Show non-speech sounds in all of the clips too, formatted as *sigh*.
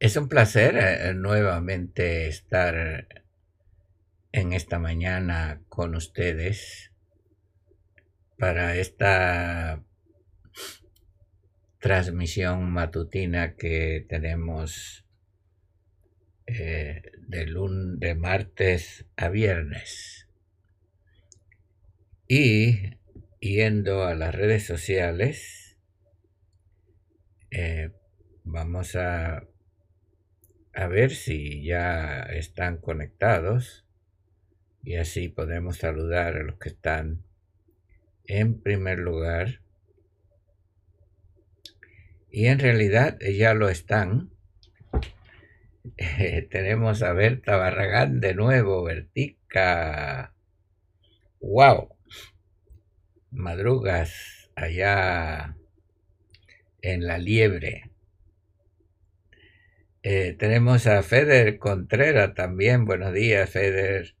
Es un placer eh, nuevamente estar en esta mañana con ustedes para esta transmisión matutina que tenemos eh, de, de martes a viernes. Y yendo a las redes sociales, eh, vamos a a ver si ya están conectados y así podemos saludar a los que están en primer lugar. Y en realidad ya lo están. *laughs* tenemos a Berta Barragán de nuevo, Bertica. ¡Wow! Madrugas allá en la liebre. Eh, tenemos a Feder Contreras también. Buenos días, Feder.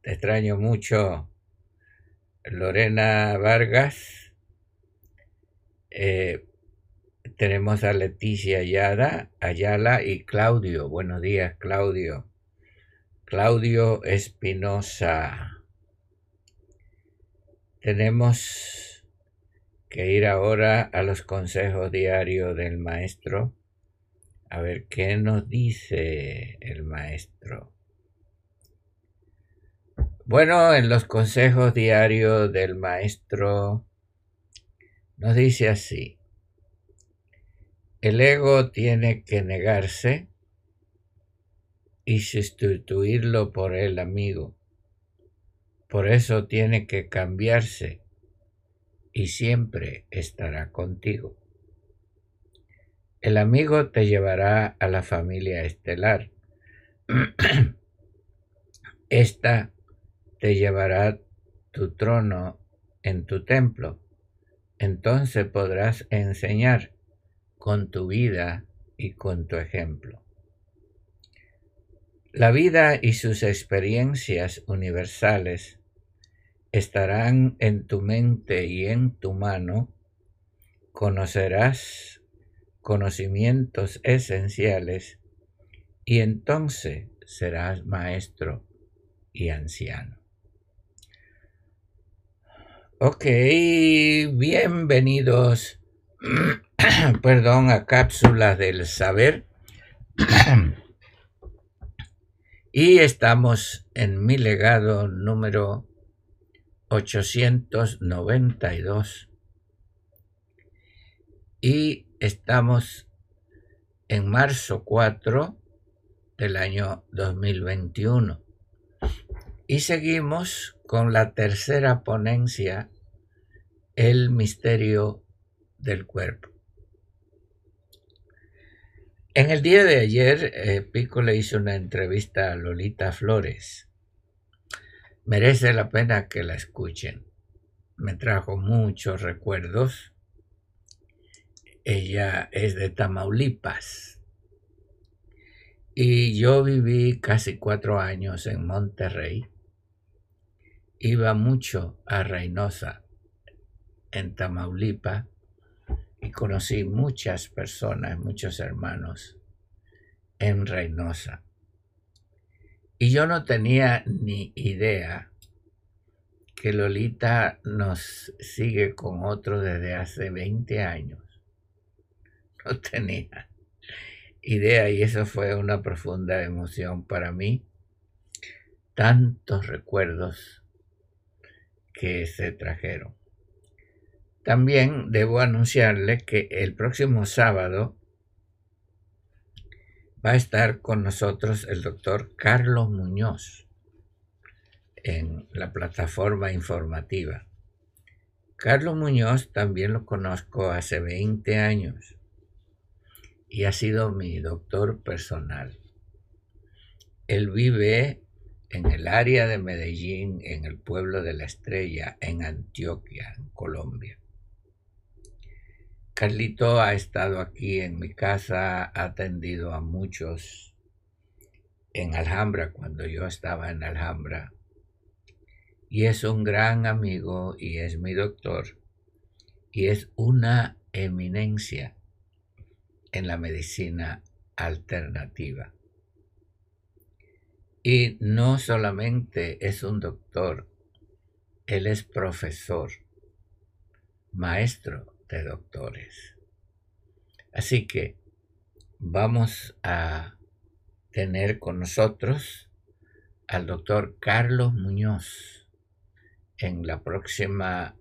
Te extraño mucho. Lorena Vargas. Eh, tenemos a Leticia Ayala, Ayala y Claudio. Buenos días, Claudio. Claudio Espinosa. Tenemos que ir ahora a los consejos diarios del maestro a ver qué nos dice el maestro. Bueno, en los consejos diarios del maestro nos dice así. El ego tiene que negarse y sustituirlo por el amigo. Por eso tiene que cambiarse y siempre estará contigo. El amigo te llevará a la familia estelar. *clears throat* Esta te llevará tu trono en tu templo. Entonces podrás enseñar con tu vida y con tu ejemplo. La vida y sus experiencias universales estarán en tu mente y en tu mano. Conocerás conocimientos esenciales y entonces serás maestro y anciano. Ok, bienvenidos, *coughs* perdón, a Cápsulas del Saber. *coughs* y estamos en mi legado número 892. Y Estamos en marzo 4 del año 2021 y seguimos con la tercera ponencia, el misterio del cuerpo. En el día de ayer, eh, Pico le hizo una entrevista a Lolita Flores. Merece la pena que la escuchen. Me trajo muchos recuerdos ella es de Tamaulipas. Y yo viví casi cuatro años en Monterrey. Iba mucho a Reynosa, en Tamaulipas, y conocí muchas personas, muchos hermanos en Reynosa. Y yo no tenía ni idea que Lolita nos sigue con otro desde hace 20 años *laughs* no tenía idea y eso fue una profunda emoción para mí. Tantos recuerdos que se trajeron. También debo anunciarle que el próximo sábado va a estar con nosotros el doctor Carlos Muñoz en la plataforma informativa. Carlos Muñoz también lo conozco hace 20 años y ha sido mi doctor personal. Él vive en el área de Medellín, en el pueblo de la Estrella, en Antioquia, en Colombia. Carlito ha estado aquí en mi casa, ha atendido a muchos en Alhambra cuando yo estaba en Alhambra y es un gran amigo y es mi doctor y es una eminencia en la medicina alternativa. Y no solamente es un doctor, él es profesor, maestro de doctores. Así que vamos a tener con nosotros al doctor Carlos Muñoz en la próxima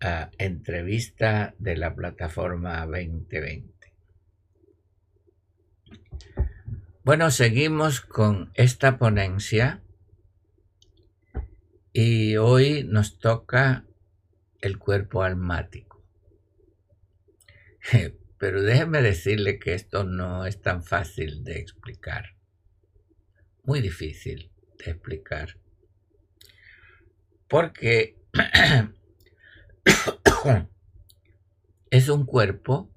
ah, entrevista de la plataforma 2020. Bueno, seguimos con esta ponencia y hoy nos toca el cuerpo almático. *laughs* Pero déjeme decirle que esto no es tan fácil de explicar. Muy difícil de explicar porque *coughs* es un cuerpo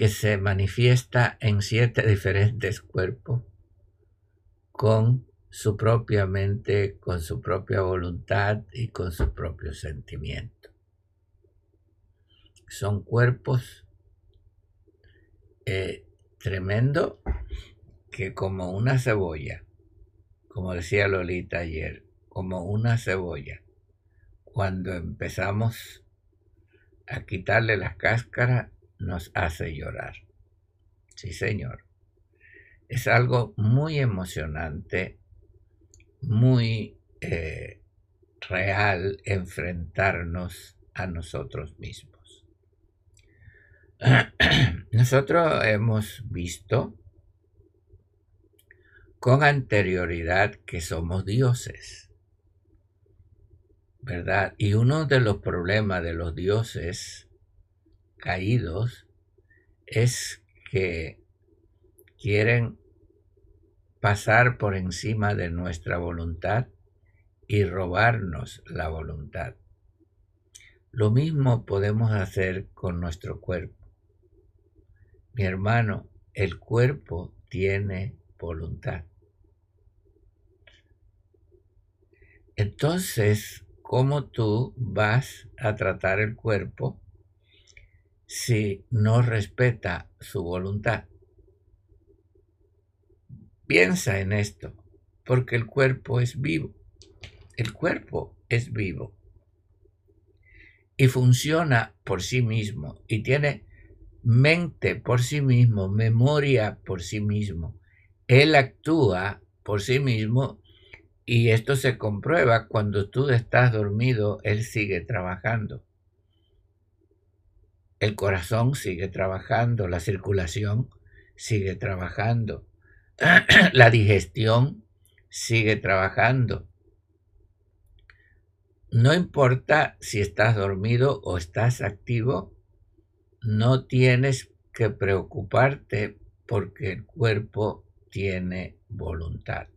que se manifiesta en siete diferentes cuerpos con su propia mente, con su propia voluntad y con su propio sentimiento. Son cuerpos eh, tremendo que como una cebolla, como decía Lolita ayer, como una cebolla. Cuando empezamos a quitarle las cáscaras, nos hace llorar. Sí, señor. Es algo muy emocionante, muy eh, real enfrentarnos a nosotros mismos. *clears throat* Nosotros hemos visto con anterioridad que somos dioses. ¿verdad? Y uno de los problemas de los dioses caídos es que quieren pasar por encima de nuestra voluntad y robarnos la voluntad. Lo mismo podemos hacer con nuestro cuerpo. Mi hermano, el cuerpo tiene voluntad. Entonces, cómo tú vas a tratar el cuerpo si no respeta su voluntad. Piensa en esto, porque el cuerpo es vivo. El cuerpo es vivo y funciona por sí mismo y tiene mente por sí mismo, memoria por sí mismo. Él actúa por sí mismo y esto se comprueba cuando tú estás dormido, Él sigue trabajando. El corazón sigue trabajando, la circulación sigue trabajando, *clears throat* la digestión sigue trabajando. No importa si estás dormido o estás activo, no tienes que preocuparte porque el cuerpo tiene voluntad.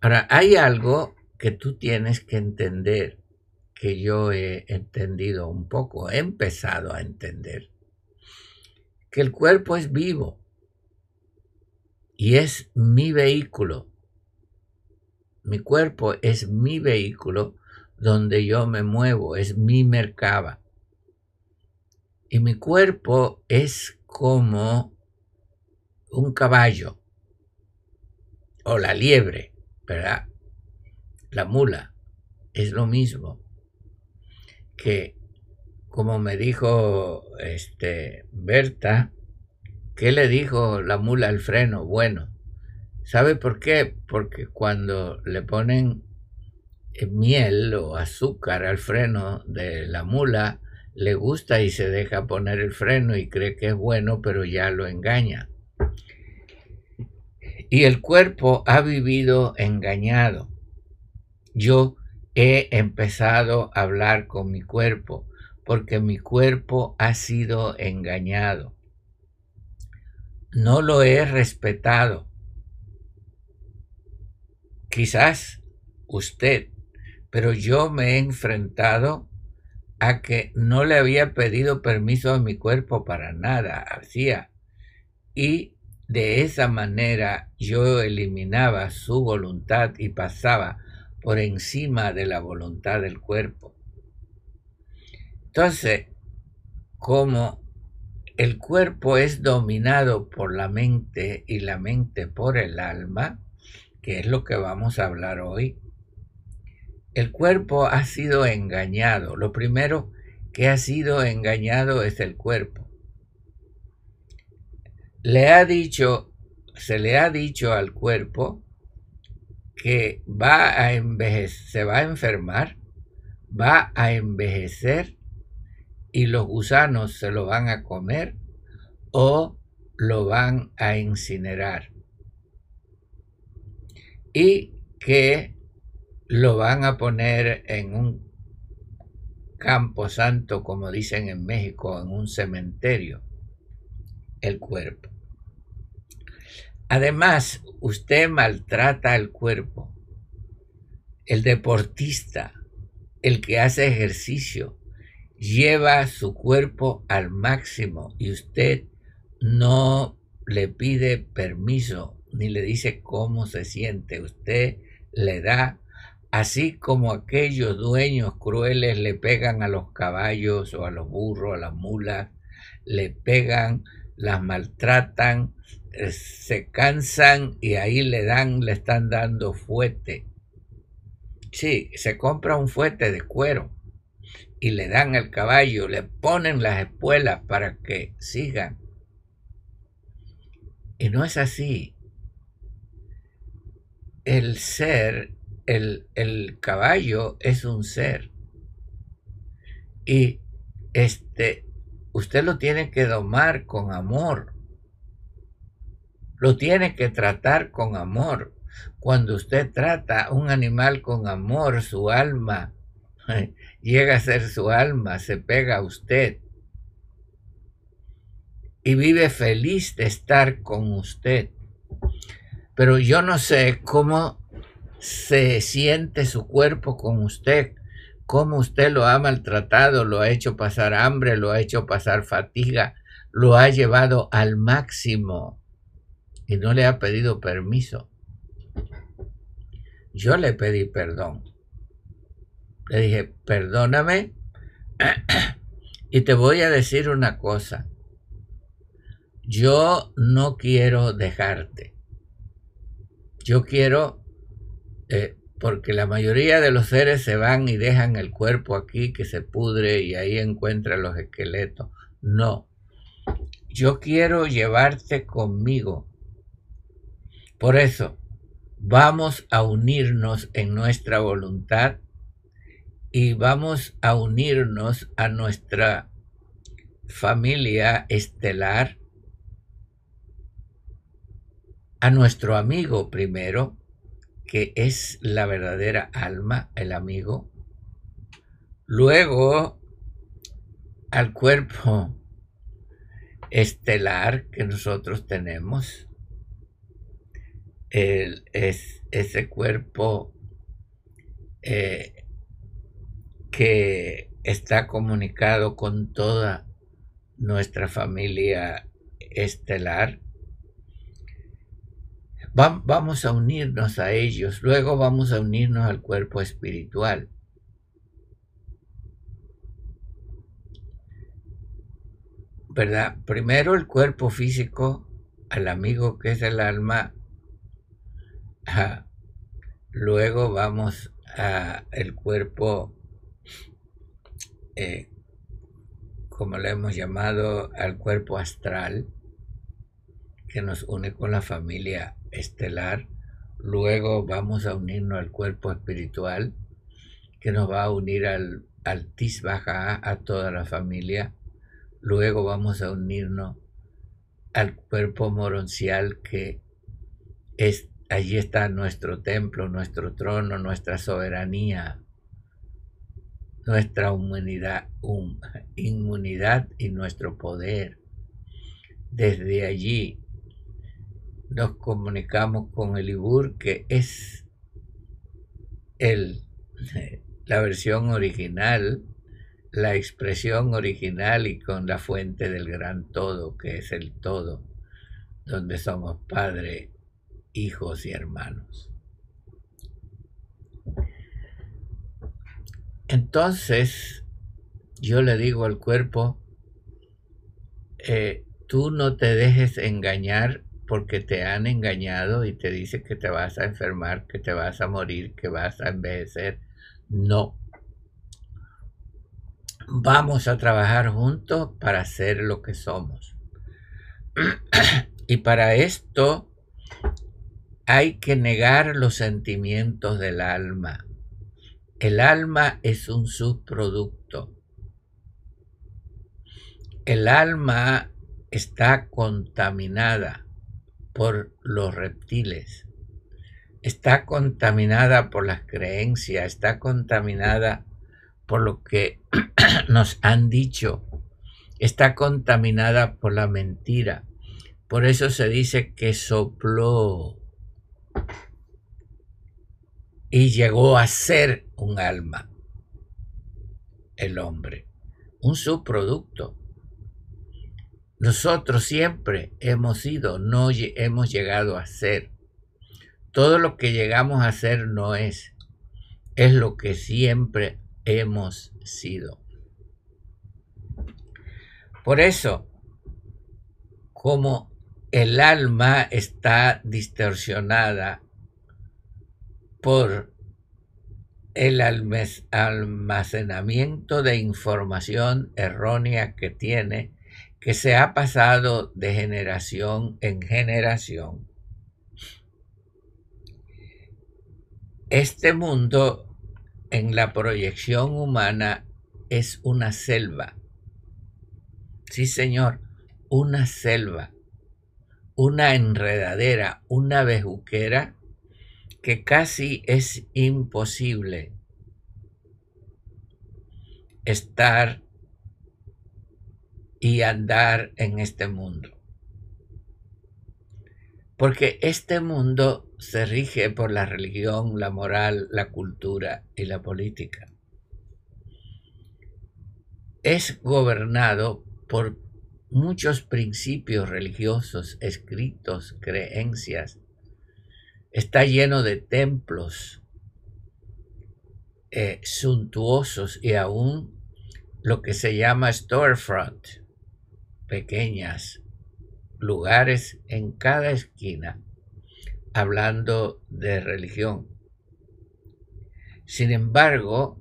Ahora, hay algo que tú tienes que entender, que yo he entendido un poco, he empezado a entender, que el cuerpo es vivo y es mi vehículo. Mi cuerpo es mi vehículo donde yo me muevo, es mi mercaba. Y mi cuerpo es como un caballo o la liebre ¿verdad? La mula es lo mismo que, como me dijo este, Berta, ¿qué le dijo la mula al freno? Bueno, ¿sabe por qué? Porque cuando le ponen miel o azúcar al freno de la mula, le gusta y se deja poner el freno y cree que es bueno, pero ya lo engaña. Y el cuerpo ha vivido engañado. Yo he empezado a hablar con mi cuerpo porque mi cuerpo ha sido engañado. No lo he respetado. Quizás usted, pero yo me he enfrentado a que no le había pedido permiso a mi cuerpo para nada, hacía. Y de esa manera yo eliminaba su voluntad y pasaba por encima de la voluntad del cuerpo. Entonces, como el cuerpo es dominado por la mente y la mente por el alma, que es lo que vamos a hablar hoy, el cuerpo ha sido engañado. Lo primero que ha sido engañado es el cuerpo. Le ha dicho, se le ha dicho al cuerpo que va a envejecer, se va a enfermar, va a envejecer y los gusanos se lo van a comer o lo van a incinerar. Y que lo van a poner en un campo santo, como dicen en México, en un cementerio, el cuerpo. Además, usted maltrata al cuerpo. El deportista, el que hace ejercicio, lleva su cuerpo al máximo y usted no le pide permiso ni le dice cómo se siente. Usted le da así como aquellos dueños crueles le pegan a los caballos o a los burros, a las mulas, le pegan, las maltratan, se cansan y ahí le dan, le están dando fuete. Sí, se compra un fuete de cuero y le dan al caballo, le ponen las espuelas para que sigan. Y no es así. El ser el, caballo es un ser. Y este, usted lo tiene que domar con amor. Lo tiene que tratar con amor. Cuando usted trata a un animal con amor, su alma *laughs* llega a ser su alma, se pega a usted y vive feliz de estar con usted. Pero yo no sé cómo se siente su cuerpo con usted, cómo usted lo ha maltratado, lo ha hecho pasar hambre, lo ha hecho pasar fatiga, lo ha llevado al máximo y no le ha pedido permiso. Yo le pedí perdón. Le dije, perdóname *clears throat* y te voy a decir una cosa. Yo no quiero dejarte. Yo quiero eh, porque la mayoría de los seres se van y dejan el cuerpo aquí que se pudre y ahí encuentran los esqueletos. No, yo quiero llevarte conmigo. Por eso, vamos a unirnos en nuestra voluntad y vamos a unirnos a nuestra familia estelar, a nuestro amigo primero, que es la verdadera alma, el amigo. Luego al cuerpo estelar que nosotros tenemos. Es ese cuerpo eh, que está comunicado con toda nuestra familia estelar vamos a unirnos a ellos, luego vamos a unirnos al cuerpo espiritual. ¿Verdad? Primero el cuerpo físico, al amigo que es el alma, luego vamos a el cuerpo, eh, como le hemos llamado, al cuerpo astral, que nos une con la familia estelar, luego vamos a unirnos al cuerpo espiritual que nos va a unir al, al Tisbaja, a toda la familia. Luego vamos a unirnos al cuerpo moroncial que es, allí está nuestro templo, nuestro trono, nuestra soberanía, nuestra humanidad, inmunidad y nuestro poder. Desde allí nos comunicamos con el Ibur, que es el, la versión original, la expresión original y con la fuente del gran todo, que es el todo, donde somos Padre, hijos y hermanos. Entonces, yo le digo al cuerpo, eh, tú no te dejes engañar porque te han engañado y te dice que te vas a enfermar, que te vas a morir, que vas a envejecer. No. Vamos a trabajar juntos para ser lo que somos. *clears throat* y para esto hay que negar los sentimientos del alma. El alma es un subproducto. El alma está contaminada por los reptiles, está contaminada por las creencias, está contaminada por lo que *clears throat* nos han dicho, está contaminada por la mentira. Por eso se dice que sopló y llegó a ser un alma, el hombre, un subproducto. Nosotros siempre hemos sido, no hemos llegado a ser. Todo lo que llegamos a ser no es, es lo que siempre hemos sido. Por eso, como el alma está distorsionada por el almacenamiento de información errónea que tiene, que se ha pasado de generación en generación. Este mundo en la proyección humana es una selva. Sí, señor, una selva, una enredadera, una bejuquera que casi es imposible estar y andar en este mundo. Porque este mundo se rige por la religión, la moral, la cultura y la política. Es gobernado por muchos principios religiosos escritos, creencias, está lleno de templos eh, suntuosos y aún lo que se llama storefront, pequeñas lugares en cada esquina, hablando de religión. Sin embargo,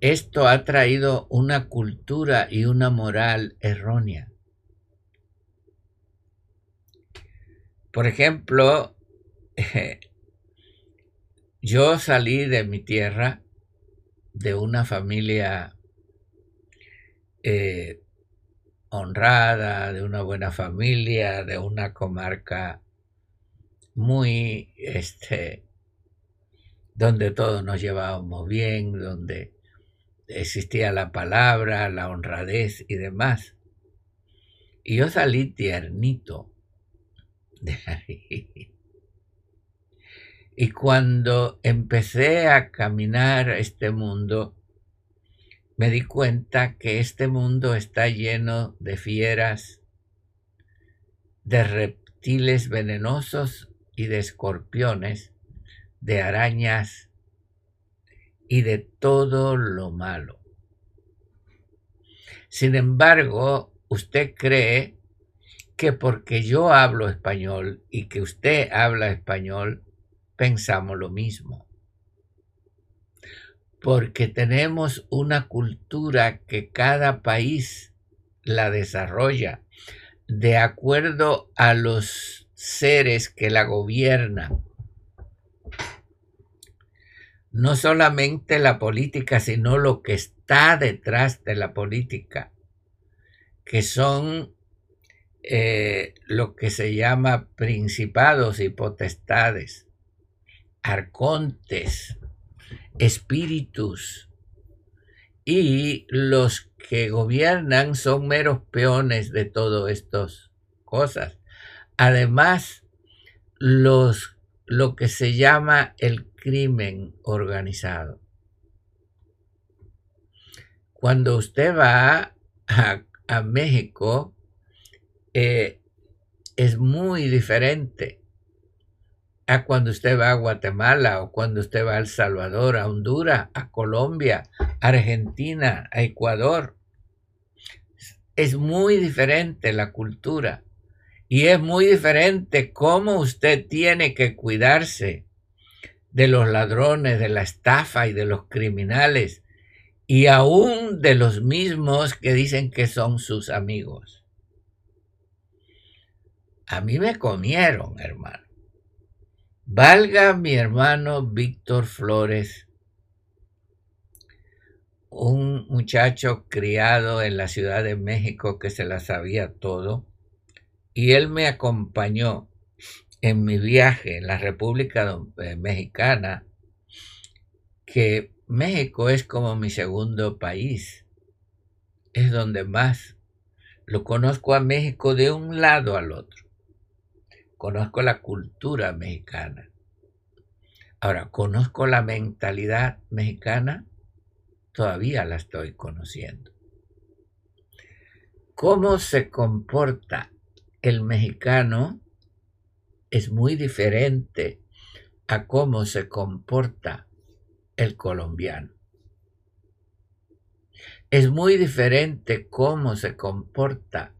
esto ha traído una cultura y una moral errónea. Por ejemplo, *laughs* yo salí de mi tierra, de una familia eh, honrada, de una buena familia, de una comarca muy, este, donde todos nos llevábamos bien, donde existía la palabra, la honradez y demás. Y yo salí tiernito *laughs* Y cuando empecé a caminar este mundo, me di cuenta que este mundo está lleno de fieras, de reptiles venenosos y de escorpiones, de arañas y de todo lo malo. Sin embargo, usted cree que porque yo hablo español y que usted habla español, pensamos lo mismo. Porque tenemos una cultura que cada país la desarrolla de acuerdo a los seres que la gobiernan. no solamente la política, sino lo que está detrás de la política, que son eh, lo que se llama principados y potestades, arcontes, espíritus, y los que gobiernan son meros peones de todas estas cosas. Además, los, lo que se llama el crimen organizado. Cuando usted va a, a México, eh, es muy diferente a cuando usted va a Guatemala o cuando usted va a El Salvador, a Honduras, a Colombia, a Argentina, a Ecuador. Es muy diferente la cultura y es muy diferente cómo usted tiene que cuidarse de los ladrones, de la estafa y de los criminales y aún de los mismos que dicen que son sus amigos. A mí me comieron, hermano. Valga mi hermano Víctor Flores, un muchacho criado en la Ciudad de México que se la sabía todo, y él me acompañó en mi viaje en la República eh, Mexicana, que México es como mi segundo país, es donde más lo conozco a México de un lado al otro conozco la cultura mexicana. Ahora, ¿conozco la mentalidad mexicana? Todavía la estoy conociendo. ¿Cómo se comporta el mexicano? Es muy diferente a cómo se comporta el colombiano. Es muy diferente cómo se comporta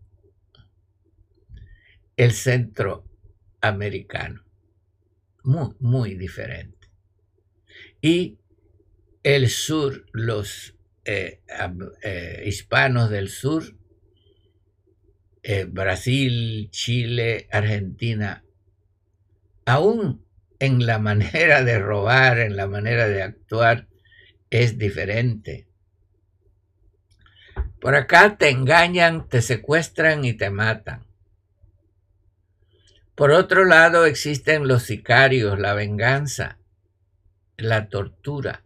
el centro americano. Muy, muy diferente. Y el sur, los eh, eh, hispanos del sur, eh, Brasil, Chile, Argentina, aún en la *laughs* manera de robar, en la manera de actuar, es diferente. Por acá te engañan, te secuestran y te matan. Por otro lado, existen los sicarios, la venganza, la tortura.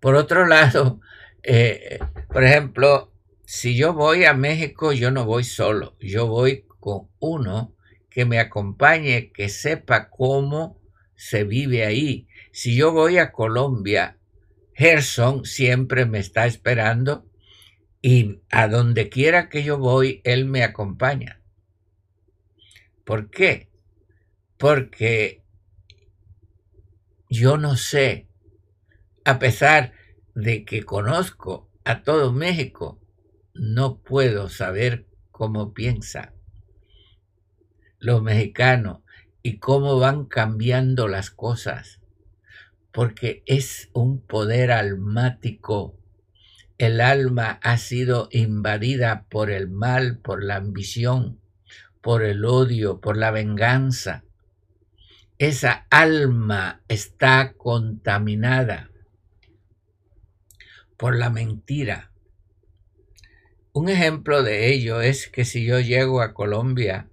Por otro lado, *laughs* eh, por ejemplo, si yo voy a México, yo no voy solo, yo voy con uno que me acompañe, que sepa cómo se vive ahí. Si yo voy a Colombia, Gerson siempre me está esperando y a donde quiera que yo voy, él me acompaña. ¿Por qué? Porque yo no sé, a pesar de que conozco a todo México, no puedo saber cómo piensa los mexicanos y cómo van cambiando las cosas, porque es un poder almático. El alma ha sido invadida por el mal, por la ambición, por el odio, por la venganza. Esa alma está contaminada por la mentira. Un ejemplo de ello es que si yo llego a Colombia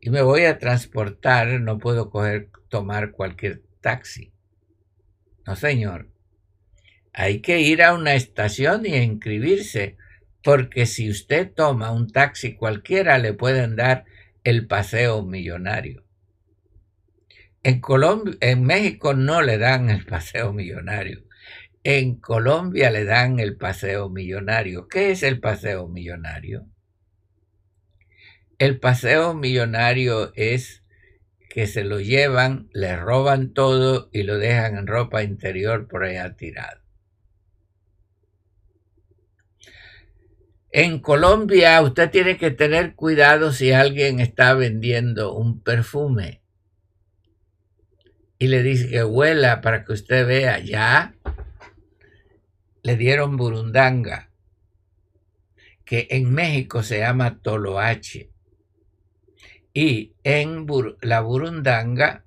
y me voy a transportar, no puedo coger, tomar cualquier taxi. No, señor. Hay que ir a una estación y inscribirse porque si usted toma un taxi cualquiera le pueden dar el paseo millonario. En, Colombia, en México no le dan el paseo millonario. En Colombia le dan el paseo millonario. ¿Qué es el paseo millonario? El paseo millonario es que se lo llevan, le roban todo y lo dejan en ropa interior por allá tirado. En Colombia usted tiene que tener cuidado si alguien está vendiendo un perfume y le dice que huela para que usted vea, ya le dieron burundanga, que en México se llama toloache. Y en la burundanga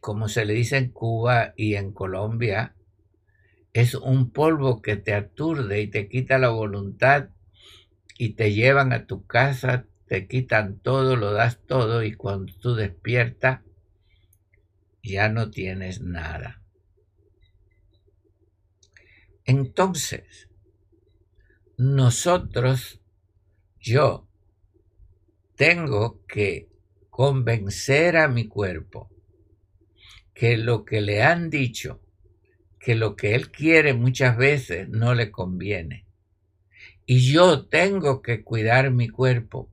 como se le dice en Cuba y en Colombia, es un polvo que te aturde y te quita la voluntad y te llevan a tu casa, te quitan todo, lo das todo y cuando tú despiertas ya no tienes nada. Entonces, nosotros, yo, tengo que convencer a mi cuerpo que lo que le han dicho, que lo que él quiere muchas veces no le conviene. Y yo tengo que cuidar mi cuerpo.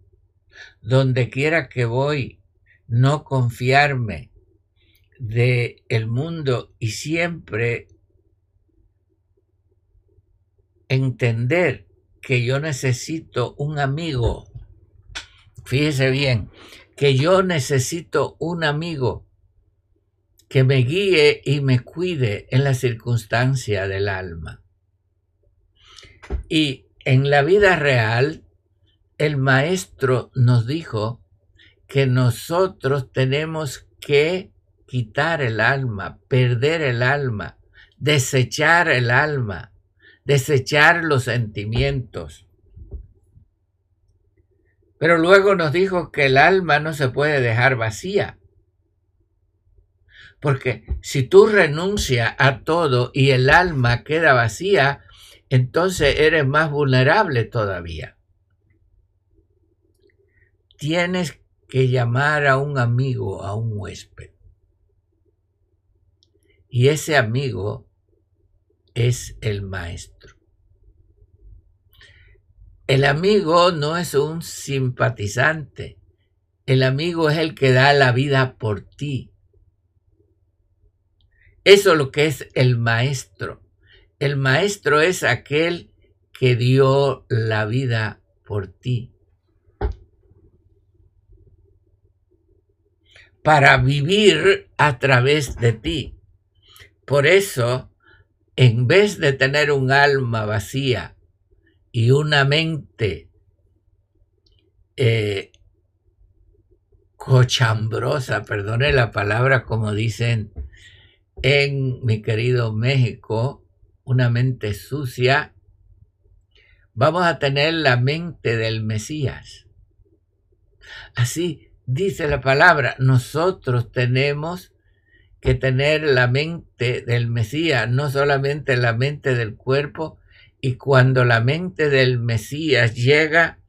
Donde quiera que voy, no confiarme de el mundo y siempre entender que yo necesito un amigo. Fíjese bien, que yo necesito un amigo que me guíe y me cuide en la circunstancia del alma. Y en la vida real, el maestro nos dijo que nosotros tenemos que quitar el alma, perder el alma, desechar el alma, desechar los sentimientos. Pero luego nos dijo que el alma no se puede dejar vacía. Porque si tú renuncias a todo y el alma queda vacía, entonces eres más vulnerable todavía. Tienes que llamar a un amigo, a un huésped. Y ese amigo es el maestro. El amigo no es un simpatizante. El amigo es el que da la vida por ti. Eso es lo que es el maestro. El maestro es aquel que dio la vida por ti. Para vivir a través de ti. Por eso, en vez de tener un alma vacía y una mente eh, cochambrosa, perdone la palabra como dicen en mi querido México, una mente sucia, vamos a tener la mente del Mesías. Así dice la palabra, nosotros tenemos que tener la mente del Mesías, no solamente la mente del cuerpo, y cuando la mente del Mesías llega,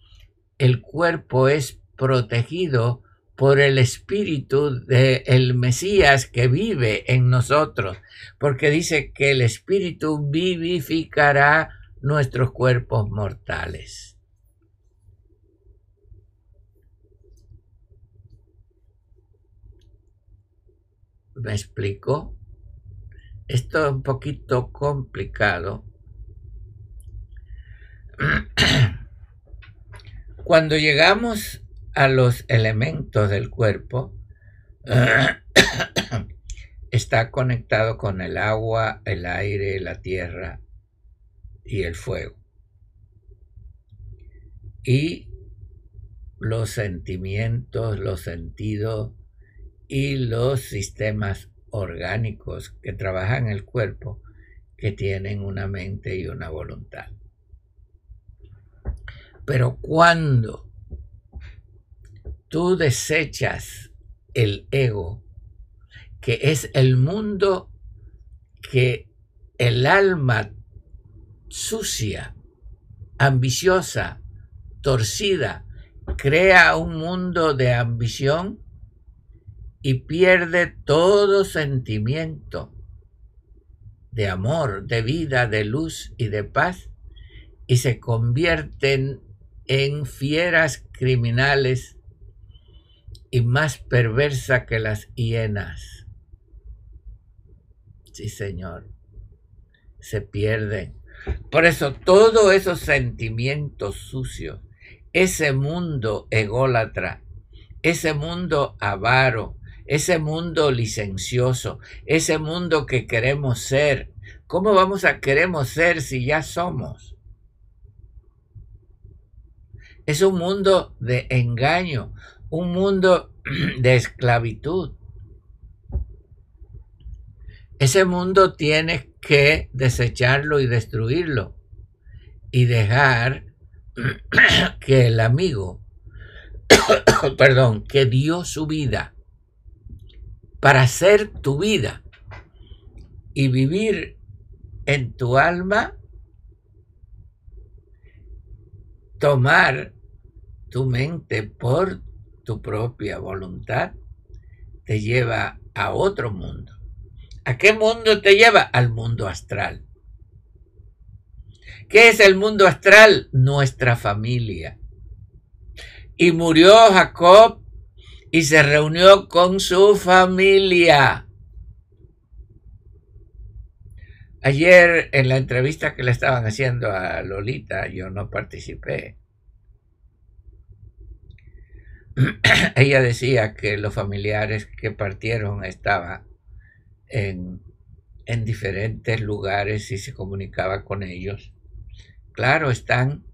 el cuerpo es protegido por el espíritu del Mesías que vive en nosotros, porque dice que el espíritu vivificará nuestros cuerpos mortales. ¿Me explico? Esto es un poquito complicado. *clears throat* Cuando llegamos a los elementos del cuerpo, *coughs* está conectado con el agua, el aire, la tierra y el fuego. Y los sentimientos, los sentidos y los sistemas orgánicos que trabajan el cuerpo que tienen una mente y una voluntad. Pero cuando tú desechas el ego, que es el mundo que el alma sucia, ambiciosa, torcida, crea un mundo de ambición y pierde todo sentimiento de amor, de vida, de luz y de paz y se convierten en fieras criminales y más perversa que las hienas. Sí, Señor, se pierden. Por eso todos esos sentimientos sucios, ese mundo ególatra, ese mundo avaro, ese mundo licencioso, ese mundo que queremos ser, ¿cómo vamos a queremos ser si ya somos? Es un mundo de engaño, un mundo *clears throat* de esclavitud. ese mundo tienes que desecharlo y destruirlo y dejar *clears throat* que el amigo, *clears throat* perdón, que dio su vida para ser tu vida y vivir en tu alma, tomar tu mente por tu propia voluntad, te lleva a otro mundo. ¿A qué mundo te lleva? Al mundo astral. ¿Qué es el mundo astral? Nuestra familia. Y murió Jacob y se reunió con su familia. Ayer en la entrevista que le estaban haciendo a Lolita, yo no participé. *clears throat* Ella decía que los familiares que partieron estaban en, en diferentes lugares y se comunicaba con ellos. Claro, están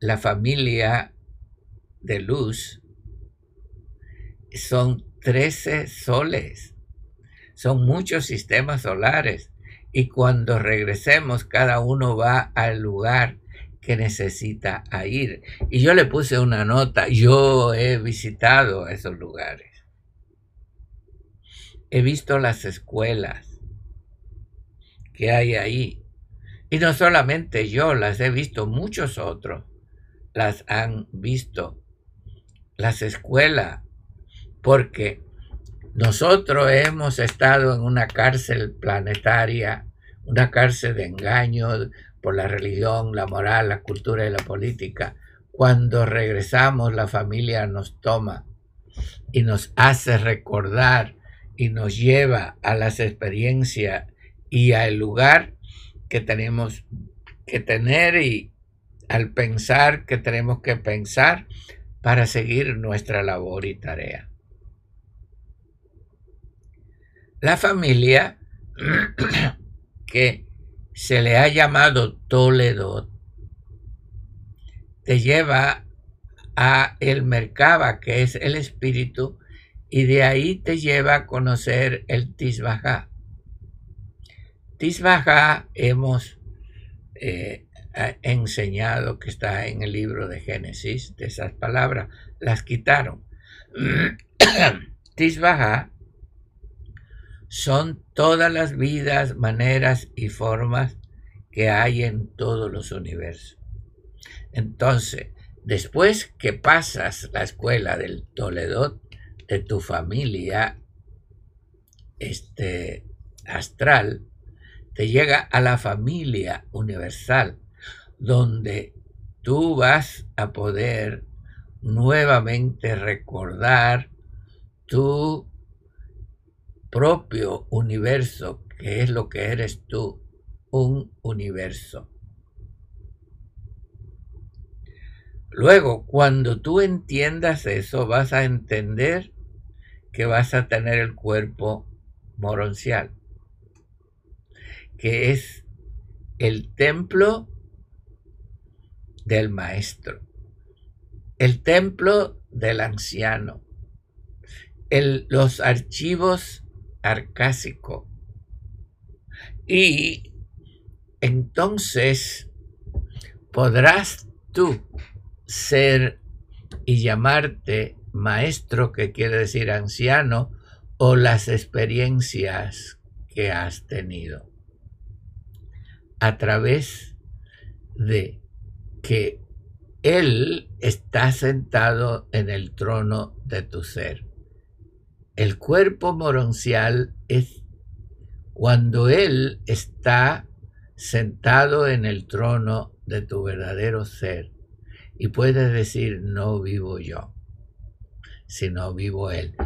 la familia de luz. Son 13 soles, son muchos sistemas solares. Y cuando regresemos cada uno va al lugar que necesita ir. Y yo le puse una nota, yo he visitado esos lugares, he visto las escuelas que hay ahí. Y no solamente yo, las he visto, muchos otros las han visto. Las escuelas porque nosotros hemos estado en una cárcel planetaria, una cárcel de engaño por la religión, la moral, la cultura y la política. Cuando regresamos, la familia nos toma y nos hace recordar y nos lleva a las experiencias y al lugar que tenemos que tener y al pensar que tenemos que pensar para seguir nuestra labor y tarea. La familia *clears throat* que se le ha llamado Toledo te lleva a el Merkaba, que es el espíritu, y de ahí te lleva a conocer el Tisbajá. Tisbajá hemos eh, enseñado que está en el libro de Génesis, de esas palabras, las quitaron. *clears throat* Tisbajá son todas las vidas, maneras y formas que hay en todos los universos. Entonces, después que pasas la escuela del Toledo de tu familia este, astral, te llega a la familia universal, donde tú vas a poder nuevamente recordar tu propio universo, que es lo que eres tú, un universo. Luego, cuando tú entiendas eso, vas a entender que vas a tener el cuerpo moroncial, que es el templo del maestro, el templo del anciano, los archivos arcásico. Y entonces podrás tú ser y llamarte maestro, que quiere decir anciano, o las experiencias que has tenido a través de que Él está sentado en el trono de tu ser. El cuerpo moroncial es cuando Él está sentado en el trono de tu verdadero ser y puedes decir, no vivo yo, sino vivo Él.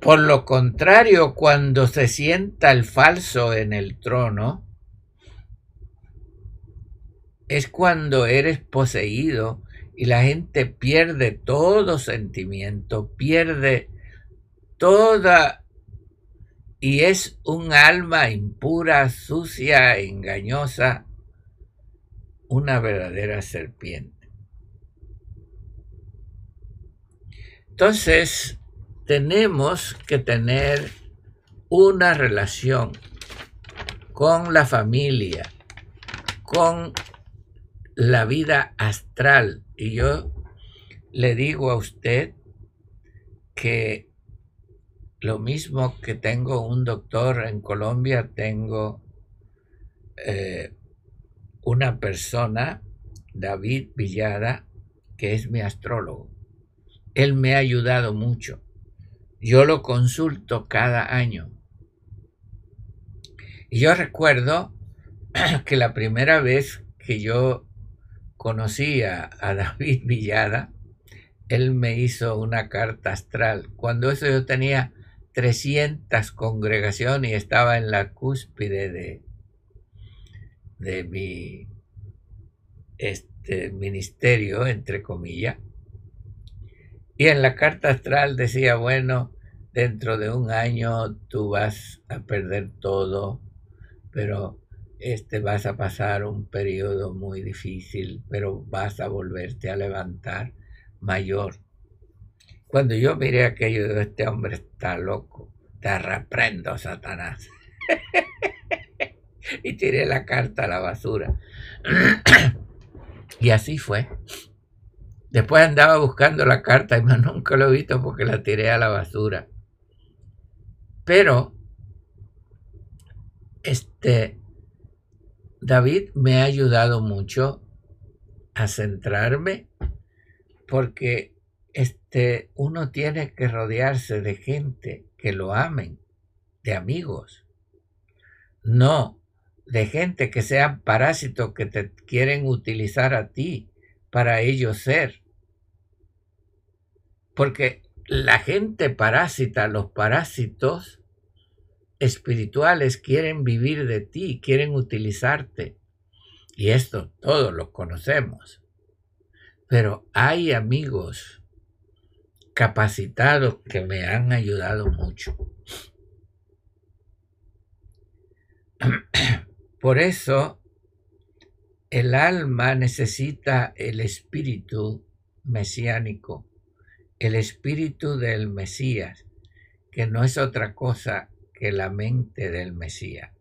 Por lo contrario, cuando se sienta el falso en el trono, es cuando eres poseído y la gente pierde todo sentimiento, pierde toda y es un alma impura, sucia, engañosa, una verdadera serpiente. Entonces, tenemos que tener una relación con la familia, con la vida astral. Y yo le digo a usted que lo mismo que tengo un doctor en Colombia, tengo eh, una persona, David Villada, que es mi astrólogo. Él me ha ayudado mucho. Yo lo consulto cada año. Y yo recuerdo *clears throat* que la primera vez que yo conocí a, David Villada, él me hizo una carta astral. Cuando eso yo tenía 300 congregaciones y estaba en la cúspide de, de mi este, ministerio, entre comillas. Y en la carta astral decía, bueno, dentro de un año tú vas a perder todo, pero este vas a pasar un periodo muy difícil, pero vas a volverte a levantar mayor. Cuando yo miré aquello, este hombre está loco, te reprendo, Satanás. *laughs* y tiré la carta a la basura. *clears throat* y así fue. Después andaba buscando la carta y más nunca lo he visto porque la tiré a la basura. Pero, este, David me ha ayudado mucho a centrarme porque este, uno tiene que rodearse de gente que lo amen, de amigos, no de gente que sean parásitos que te quieren utilizar a ti para ellos ser. Porque la gente parásita, los parásitos espirituales quieren vivir de ti, quieren utilizarte. Y esto todos lo conocemos. Pero hay amigos capacitados que me han ayudado mucho. *clears throat* Por eso el alma necesita el espíritu mesiánico, el espíritu del Mesías, que no es otra cosa que la mente del Mesías.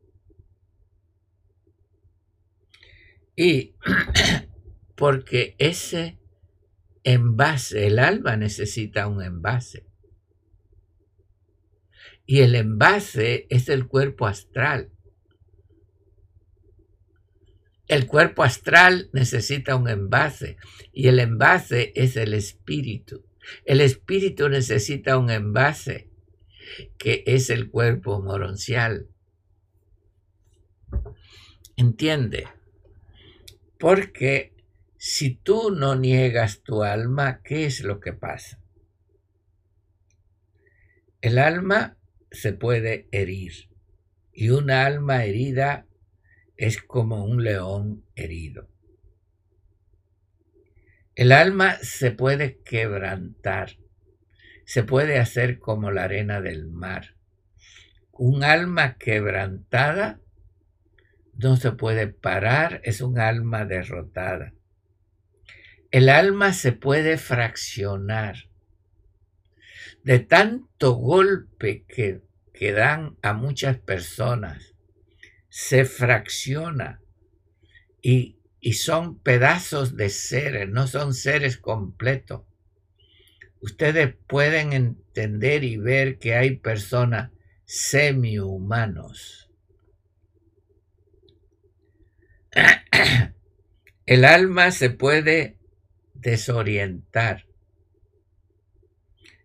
Y *clears throat* porque ese el alma necesita un envase. Y el envase es el cuerpo astral. El cuerpo astral necesita un envase y el envase es el espíritu. El espíritu necesita un envase que es el cuerpo moroncial. ¿Entiende? Porque si tú no niegas tu alma, ¿qué es lo que pasa? El alma se puede herir y una alma herida es como un león herido. El alma se puede quebrantar, se puede hacer como la arena del mar. Un alma quebrantada no se puede parar, es un alma derrotada. El alma se puede fraccionar. De tanto golpe que, que dan a muchas personas, se fracciona y, y son pedazos de seres, no son seres completos. Ustedes pueden entender y ver que hay personas semi-humanos. *clears throat* El alma se puede desorientar.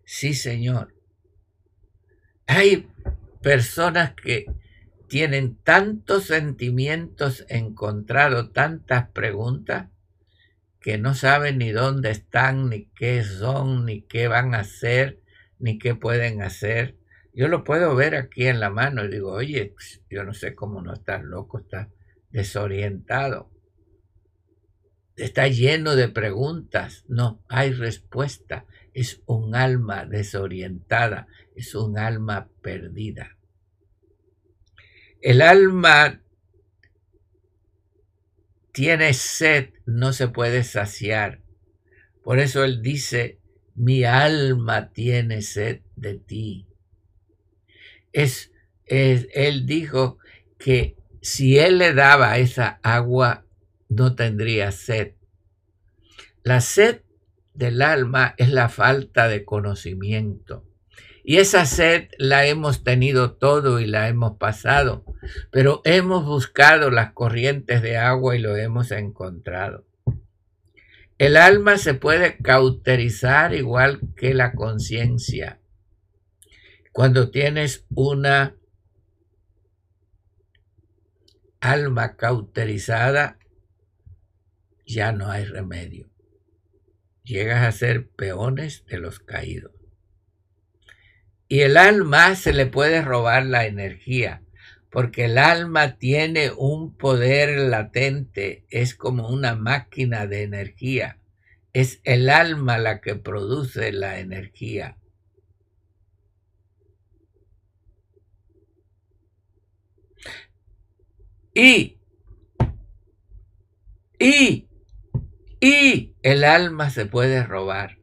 Sí, Señor. Hay personas que tienen tantos sentimientos encontrados, tantas preguntas, que no saben ni dónde están, ni qué son, ni qué van a hacer, ni qué pueden hacer. Yo lo puedo ver aquí en la mano y digo, oye, yo no sé cómo no estás loco, estás desorientado. Está lleno de preguntas. No, hay respuesta. Es un alma desorientada, es un alma perdida. El alma tiene sed, no se puede saciar. Por eso él dice, mi alma tiene sed de ti. Es él dijo que si él le daba esa agua, no tendría sed. La sed del alma es la falta de conocimiento. Y esa sed la hemos tenido todo y la hemos pasado, pero hemos buscado las corrientes de agua y lo hemos encontrado. El alma se puede cauterizar igual que la conciencia. Cuando tienes una alma cauterizada, ya no hay remedio. Llegas a ser peones de los caídos. Y el alma se le puede robar la energía, porque el alma tiene un poder latente, es como una máquina de energía. Es el alma la que produce la energía. Y, y, y el alma se puede robar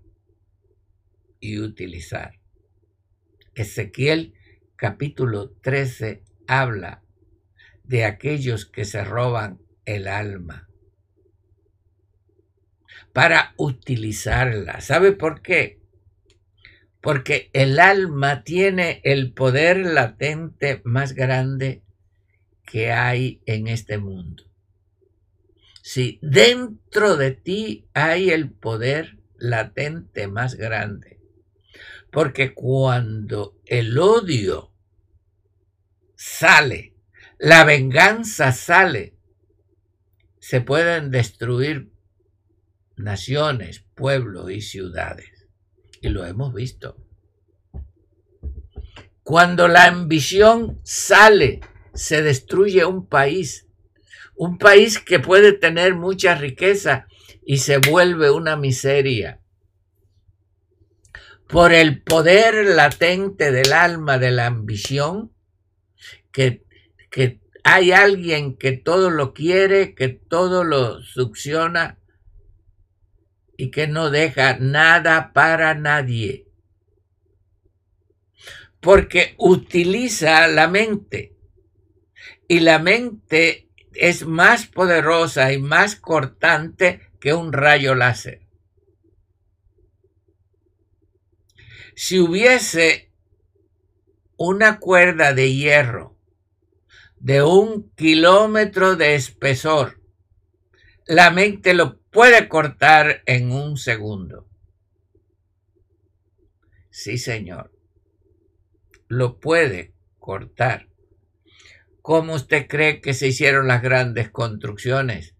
y utilizar. Ezequiel capítulo 13 habla de aquellos que se roban el alma para utilizarla. ¿Sabe por qué? Porque el alma tiene el poder latente más grande que hay en este mundo. Si dentro de ti hay el poder latente más grande, porque cuando el odio sale, la venganza sale, se pueden destruir naciones, pueblos y ciudades. Y lo hemos visto. Cuando la ambición sale, se destruye un país. Un país que puede tener mucha riqueza y se vuelve una miseria. Por el poder latente del alma de la ambición, que, que hay alguien que todo lo quiere, que todo lo succiona y que no deja nada para nadie. Porque utiliza la mente. Y la mente es más poderosa y más cortante que un rayo láser. Si hubiese una cuerda de hierro de un kilómetro de espesor, la mente lo puede cortar en un segundo. Sí, señor, lo puede cortar. ¿Cómo usted cree que se hicieron las grandes construcciones?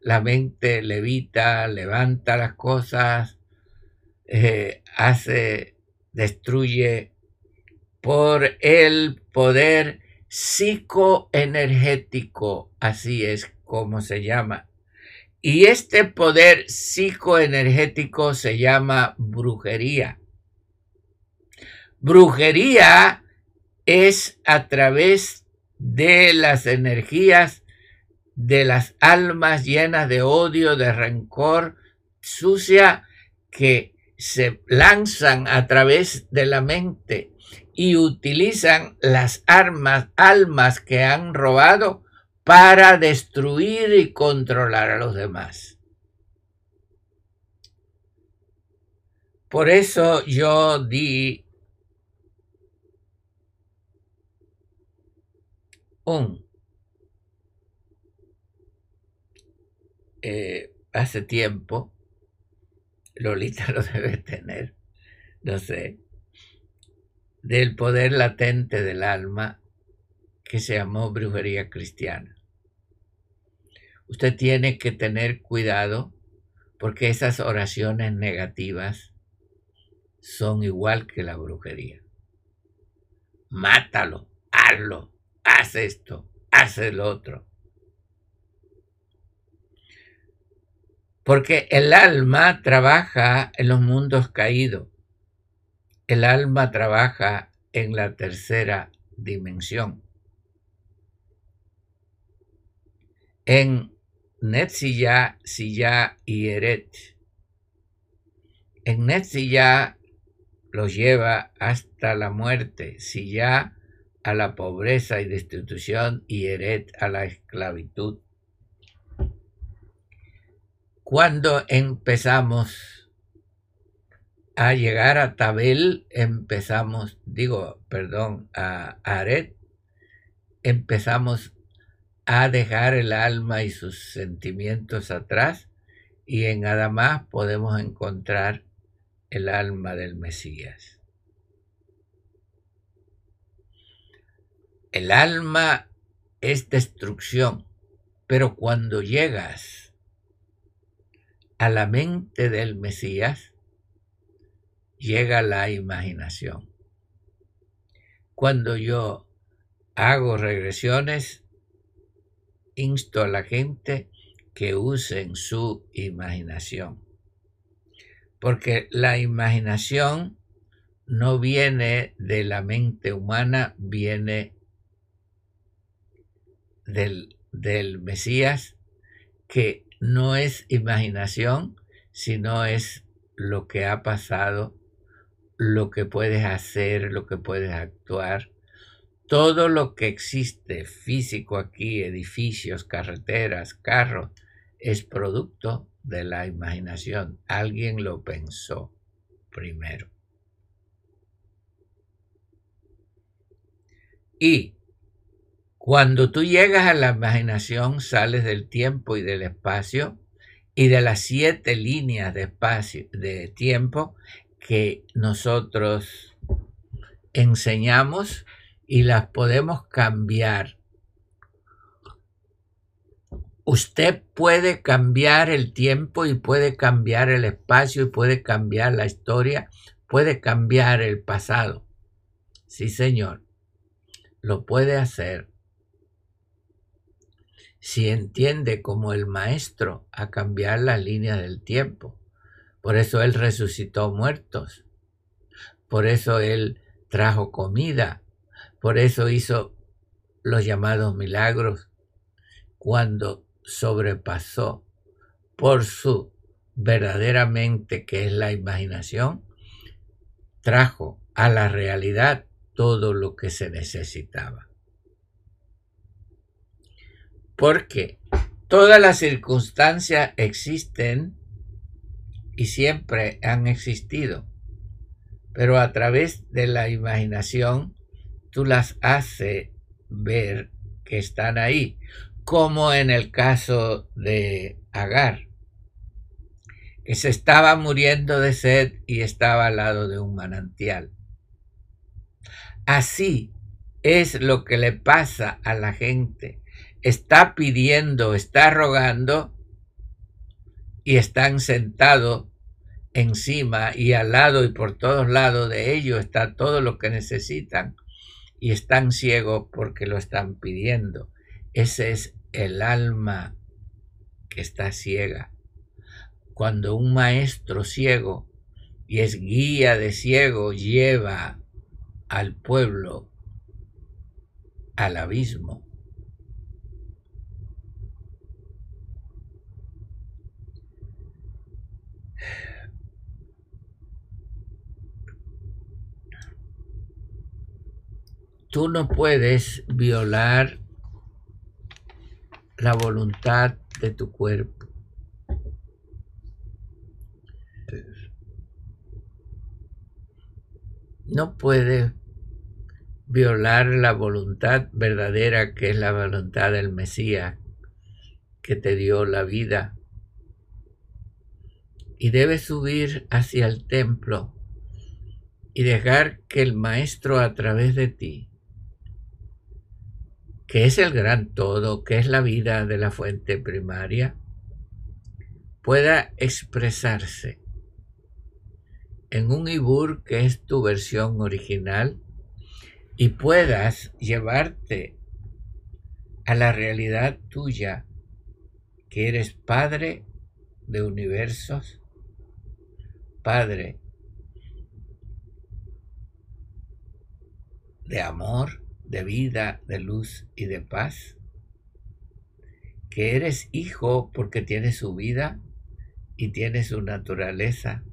La mente levita, levanta las cosas, eh, hace, destruye por el poder psicoenergético, así es como se llama. Y este poder psicoenergético se llama brujería. Brujería es a través de las energías de las almas llenas de odio, de rencor, sucia, que se lanzan a través de la mente y utilizan las armas, almas que han robado para destruir y controlar a los demás. Por eso yo di un eh, hace tiempo, Lolita *laughs* lo debe tener, no sé, del poder latente del alma que se llamó brujería cristiana. Usted tiene que tener cuidado porque esas oraciones negativas son igual que la brujería. Mátalo, hazlo, haz esto, haz el otro. Porque el alma trabaja en los mundos caídos. El alma trabaja en la tercera dimensión. En Netzilla, Silla y Eret. En Netzilla los lleva hasta la muerte. Silla a la pobreza y destitución y Eret a la esclavitud. Cuando empezamos a llegar a Tabel, empezamos, digo, perdón, a Aret, empezamos a dejar el alma y sus sentimientos atrás y en Adamás podemos encontrar el alma del Mesías. El alma es destrucción, pero cuando llegas a la mente del Mesías, llega la imaginación. Cuando yo hago regresiones, insto a la gente que usen su imaginación. Porque la imaginación no viene de la mente humana, viene del, del Mesías, que no es imaginación, sino es lo que ha pasado, lo que puedes hacer, lo que puedes actuar. Todo lo que existe físico aquí, edificios, carreteras, carros, es producto de la imaginación. Alguien lo pensó primero. Y cuando tú llegas a la imaginación, sales del tiempo y del espacio y de las siete líneas de espacio, de tiempo que nosotros enseñamos y las podemos cambiar Usted puede cambiar el tiempo y puede cambiar el espacio y puede cambiar la historia, puede cambiar el pasado. Sí, señor, lo puede hacer si entiende como el maestro a cambiar las líneas del tiempo. Por eso Él resucitó muertos. Por eso Él trajo comida. Por eso hizo los llamados milagros. Cuando sobrepasó por su verdaderamente que es la imaginación, trajo a la realidad todo lo que se necesitaba. Porque todas las circunstancias existen y siempre han existido, pero a través de la imaginación tú las haces ver que están ahí como en el caso de Agar, que se estaba muriendo de sed y estaba al lado de un manantial. Así es lo que le pasa a la gente. Está pidiendo, está rogando y están sentados encima y al lado y por todos lados de ellos está todo lo que necesitan y están ciegos porque lo están pidiendo. Ese es el alma que está ciega. Cuando un maestro ciego y es guía de ciego lleva al pueblo al abismo. Tú no puedes violar la voluntad de tu cuerpo. No puedes violar la voluntad verdadera que es la voluntad del Mesías que te dio la vida. Y debes subir hacia el templo y dejar que el Maestro a través de ti que es el gran todo, que es la vida de la fuente primaria, pueda expresarse en un ibur que es tu versión original y puedas llevarte a la realidad tuya, que eres Padre de universos, Padre de amor, de vida, de luz y de paz? Que eres hijo porque tienes su vida y tienes su naturaleza.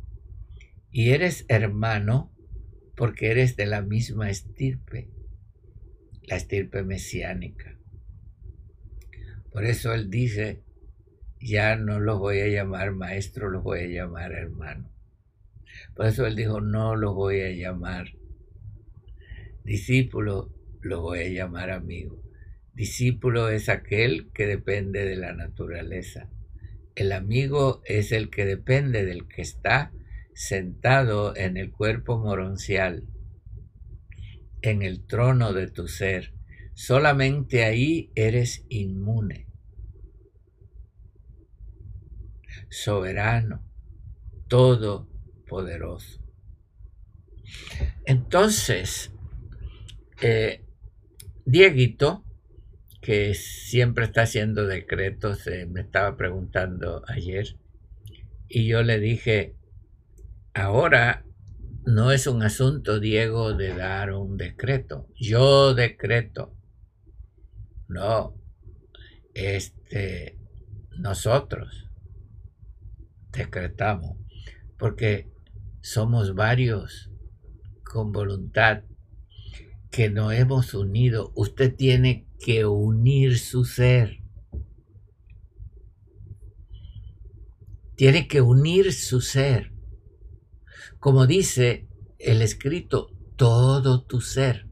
Y eres hermano porque eres de la misma estirpe. la estirpe mesiánica. Por eso él dice, ya no los voy a llamar maestro, los voy a llamar hermano. Por eso él dijo, no los voy a llamar discípulo, los voy a llamar amigo. Discípulo es aquel que depende de la naturaleza. El amigo es el que depende del que está sentado en el cuerpo moroncial, en el trono de tu ser. Solamente ahí eres inmune, soberano, todopoderoso. Entonces, eh, Dieguito, que siempre está haciendo decretos, eh, me estaba preguntando ayer, y yo le dije, ahora no es un asunto, Diego, de dar un decreto. Yo decreto. No. Este, nosotros decretamos. Porque somos varios con voluntad que nos hemos unido. Usted tiene que unir su ser. Tiene que unir su ser como dice el escrito, todo tu ser.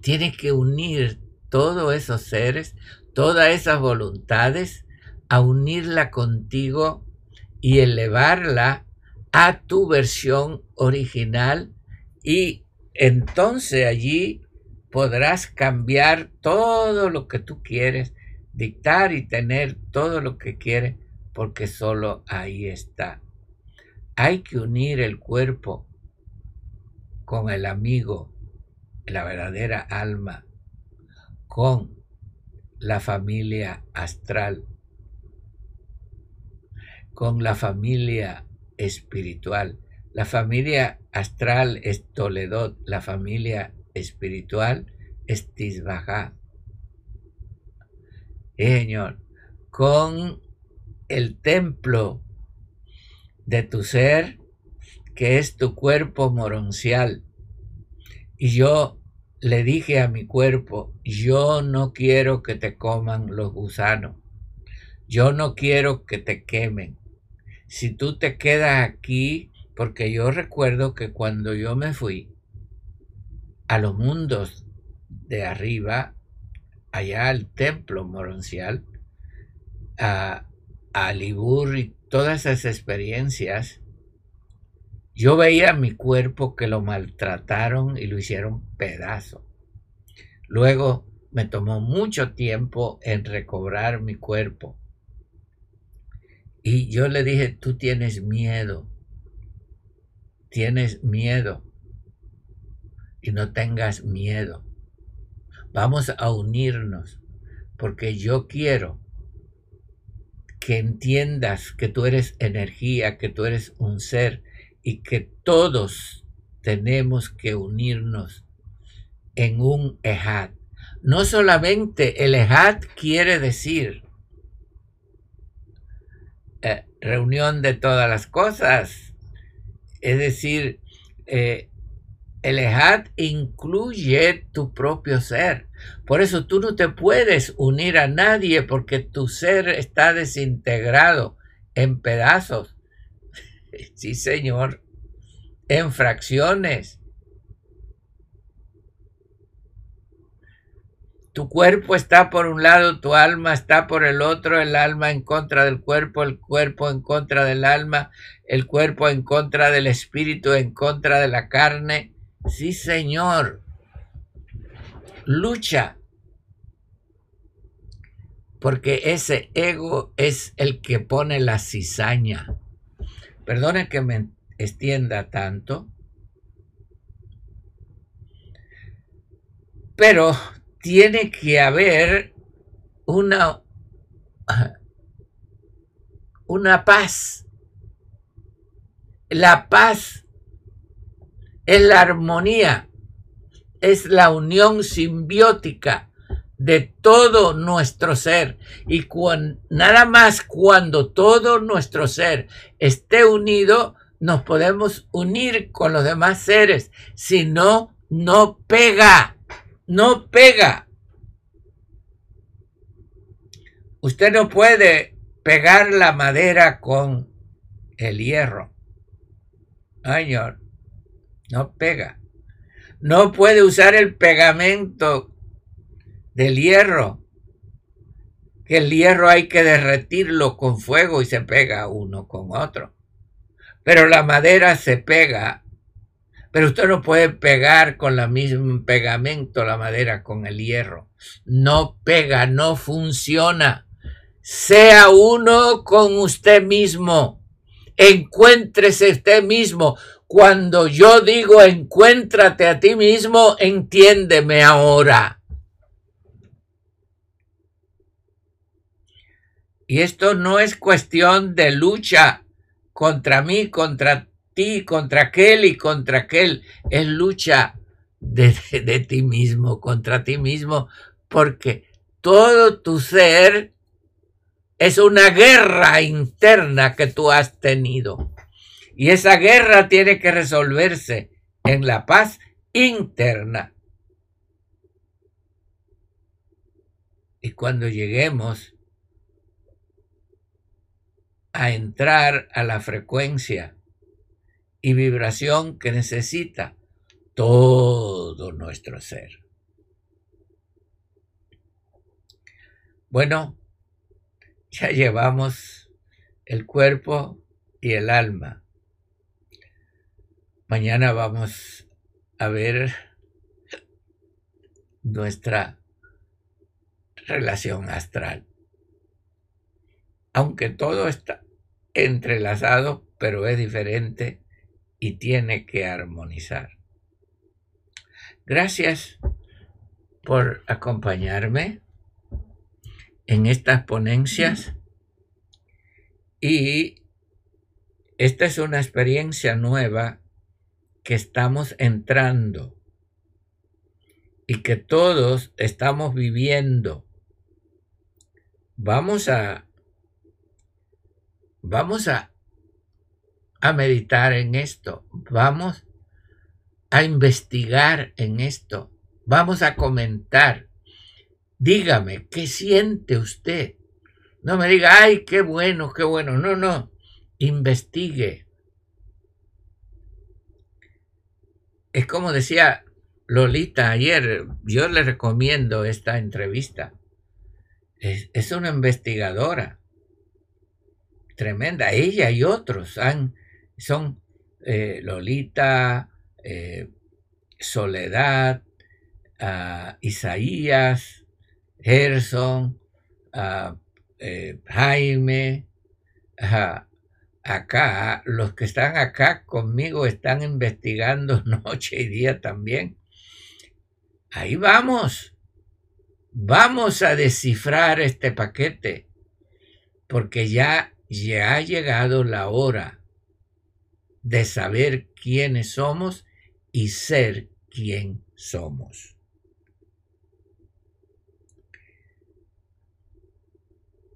Tienes que unir todos esos seres, todas esas voluntades, a unirla contigo y elevarla a tu versión original y entonces allí podrás cambiar todo lo que tú quieres, dictar y tener todo lo que quieres, porque solo ahí está hay que unir el cuerpo con el amigo, la verdadera alma, con la familia astral, con la familia espiritual. La familia astral es Toledo, la familia espiritual es Tisbajá. Señor, con el templo de tu ser, que es tu cuerpo moroncial. Y yo le dije a mi cuerpo, yo no quiero que te coman los gusanos, yo no quiero que te quemen. Si tú te quedas aquí, porque yo recuerdo que cuando yo me fui a los mundos de arriba, allá al templo moroncial, a, a Libur y todas esas experiencias, yo veía mi cuerpo que lo maltrataron y lo hicieron pedazo. Luego me tomó mucho tiempo en recobrar mi cuerpo. Y yo le dije, tú tienes miedo, tienes miedo y no tengas miedo. Vamos a unirnos porque yo quiero que entiendas que tú eres energía, que tú eres un ser y que todos tenemos que unirnos en un ejad. No solamente el ejad quiere decir eh, reunión de todas las cosas, es decir, eh, el Ejad incluye tu propio ser. Por eso tú no te puedes unir a nadie porque tu ser está desintegrado en pedazos. *laughs* Sí, Señor. En fracciones. Tu cuerpo está por un lado, tu alma está por el otro, el alma en contra del cuerpo, el cuerpo en contra del alma, el cuerpo en contra del espíritu, en contra de la carne Sí, Señor. Lucha. Porque ese ego es el que pone la cizaña. Perdone que me extienda tanto. Pero tiene que haber una, una paz. La paz es la armonía, es la unión simbiótica de todo nuestro ser. Y nada más cuando todo nuestro ser esté unido, nos podemos unir con los demás seres. Si no, no pega. No pega. Usted no puede pegar la madera con el hierro. Señor, no pega. No puede usar el pegamento del hierro. Que el hierro hay que derretirlo con fuego y se pega uno con otro. Pero la madera se pega. Pero usted no puede pegar con la misma pegamento la madera con el hierro. No pega, no funciona. Sea uno con usted mismo. Encuéntrese usted mismo. Cuando yo digo encuéntrate a ti mismo, entiéndeme ahora. Y esto no es cuestión de lucha contra mí, contra contra aquel y contra aquel. Es lucha de, ti mismo, contra ti mismo, porque todo tu ser es una guerra interna que tú has tenido. Y esa guerra tiene que resolverse en la paz interna. Y cuando lleguemos a entrar a la frecuencia y vibración que necesita todo nuestro ser. Bueno, ya llevamos el cuerpo y el alma. Mañana vamos a ver nuestra relación astral. Aunque todo está entrelazado, pero es diferente y tiene que armonizar. Gracias por acompañarme en estas ponencias y esta es una experiencia nueva que estamos entrando y que todos estamos viviendo. Vamos a vamos a a meditar en esto, vamos a investigar en esto, vamos a comentar Dígame, ¿qué siente usted? No me diga, ay, qué bueno, qué bueno. No, no. Investigue. Es como decía Lolita ayer, yo le recomiendo esta entrevista. Es, una investigadora tremenda. Ella y otros han, son eh, Lolita, eh, Soledad, ah, Isaías, Gerson, eh, Jaime, acá, los que están acá conmigo están investigando *laughs* noche y día también. Ahí vamos. Vamos a descifrar este paquete porque ya, ya ha llegado la hora de saber quiénes somos y ser quien somos.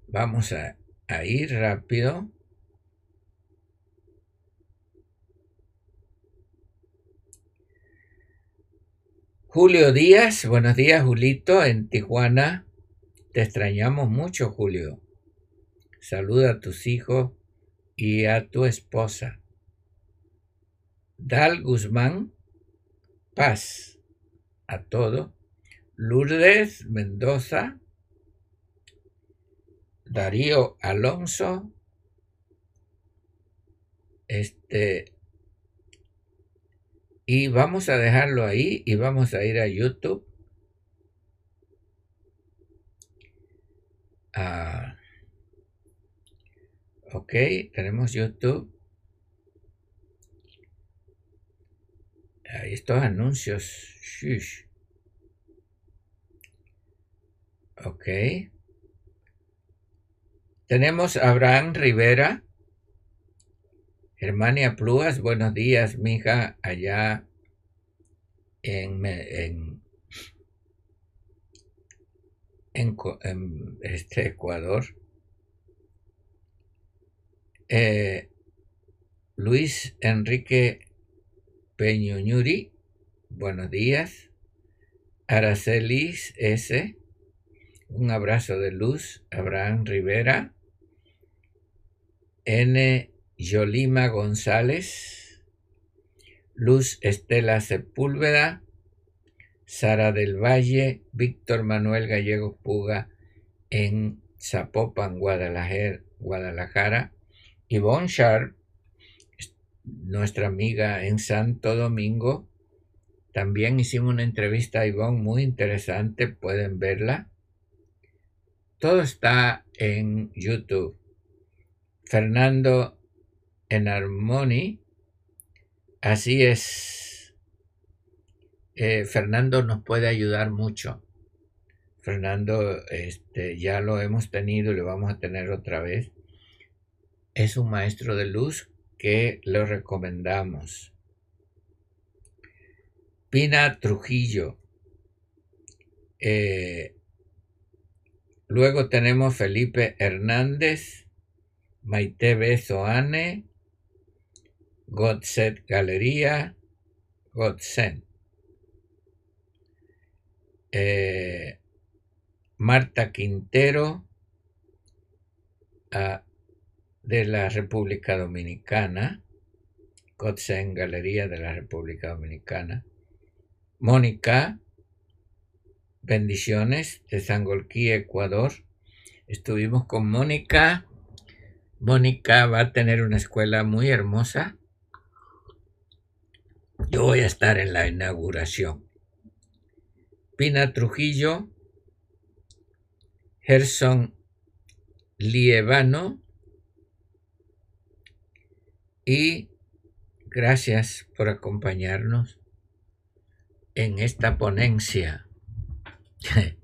Vamos a, ir rápido. Julio Díaz, buenos días Julito, en Tijuana. Te extrañamos mucho, Julio. Saluda a tus hijos y a tu esposa. Dal Guzmán, paz a todo. Lourdes Mendoza, Darío Alonso, este, y vamos a dejarlo ahí y vamos a ir a YouTube. Ah, ok, tenemos YouTube. Estos anuncios. Shush. Ok. Tenemos a Abraham Rivera. Germania Pluas, buenos días, mija, allá en, en, en, este Ecuador. Eh, Luis Enrique Buenos días. Aracelis S. Un abrazo de luz. Abraham Rivera. N. Yolima González. Luz Estela Sepúlveda. Sara del Valle. Víctor Manuel Gallego Puga en Zapopan, Guadalajara. Guadalajara. Yvonne Sharp, nuestra amiga en Santo Domingo. También hicimos una entrevista a Ivonne muy interesante, pueden verla. Todo está en YouTube. Fernando en Harmony. Así es. Eh, Fernando nos puede ayudar mucho. Fernando, este, ya lo hemos tenido y lo vamos a tener otra vez. Es un maestro de luz que lo recomendamos. Pina Trujillo. Eh, luego tenemos Felipe Hernández, Maite Bezoane, Godset Galería, Godsen. Eh, Marta Quintero de la República Dominicana, Godsen Galería de la República Dominicana, Mónica, bendiciones de Sangolquí, Ecuador. Estuvimos con Mónica. Mónica va a tener una escuela muy hermosa. Yo voy a estar en la inauguración. Pina Trujillo, Gerson Lievano y gracias por acompañarnos en esta ponencia *laughs*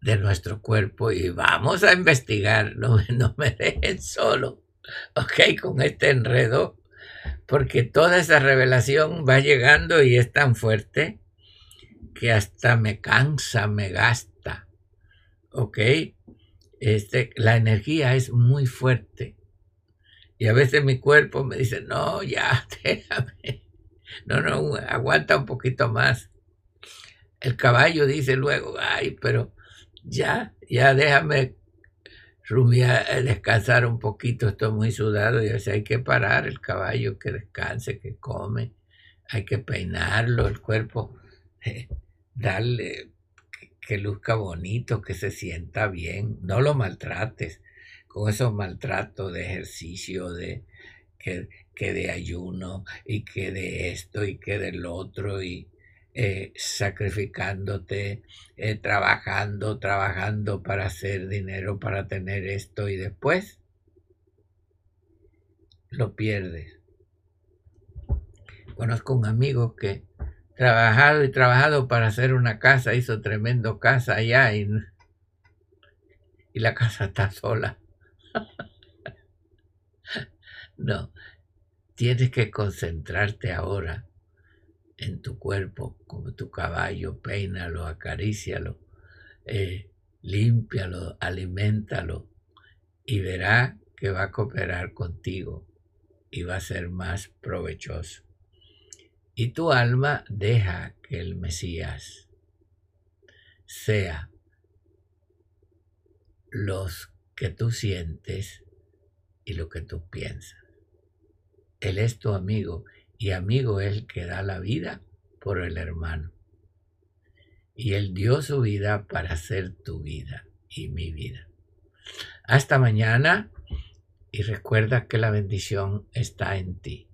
de nuestro cuerpo y vamos a investigar, *laughs* no, me dejen solo, ok, con este enredo, porque toda esa revelación va llegando y es tan fuerte que hasta me cansa, me gasta, ok, este, la energía es muy fuerte y a veces mi cuerpo me dice, no, ya, *laughs* déjame no, no, aguanta un poquito más. El caballo dice luego, ay, pero ya, ya déjame rumiar, eh, descansar un poquito, estoy muy sudado y así hay que parar el caballo, que descanse, que come, hay que peinarlo, el cuerpo, *laughs* eh, darle que luzca bonito, que se sienta bien, no lo maltrates con esos maltratos de ejercicio, de que que de ayuno y que de esto y que del otro y eh, sacrificándote, eh, trabajando, trabajando para hacer dinero, para tener esto y después lo pierdes. Conozco un amigo que trabajado y trabajado para hacer una casa, hizo tremendo casa allá y, y la casa está sola. *laughs* no, Tienes que concentrarte ahora en tu cuerpo, como tu caballo, peínalo, acarícialo, eh, límpialo, aliméntalo y verá que va a cooperar contigo y va a ser más provechoso. Y tu alma deja que el Mesías sea los que tú sientes y lo que tú piensas. Él es tu amigo y amigo es el que da la vida por el hermano. Y Él dio su vida para ser tu vida y mi vida. Hasta mañana y recuerda que la bendición está en ti.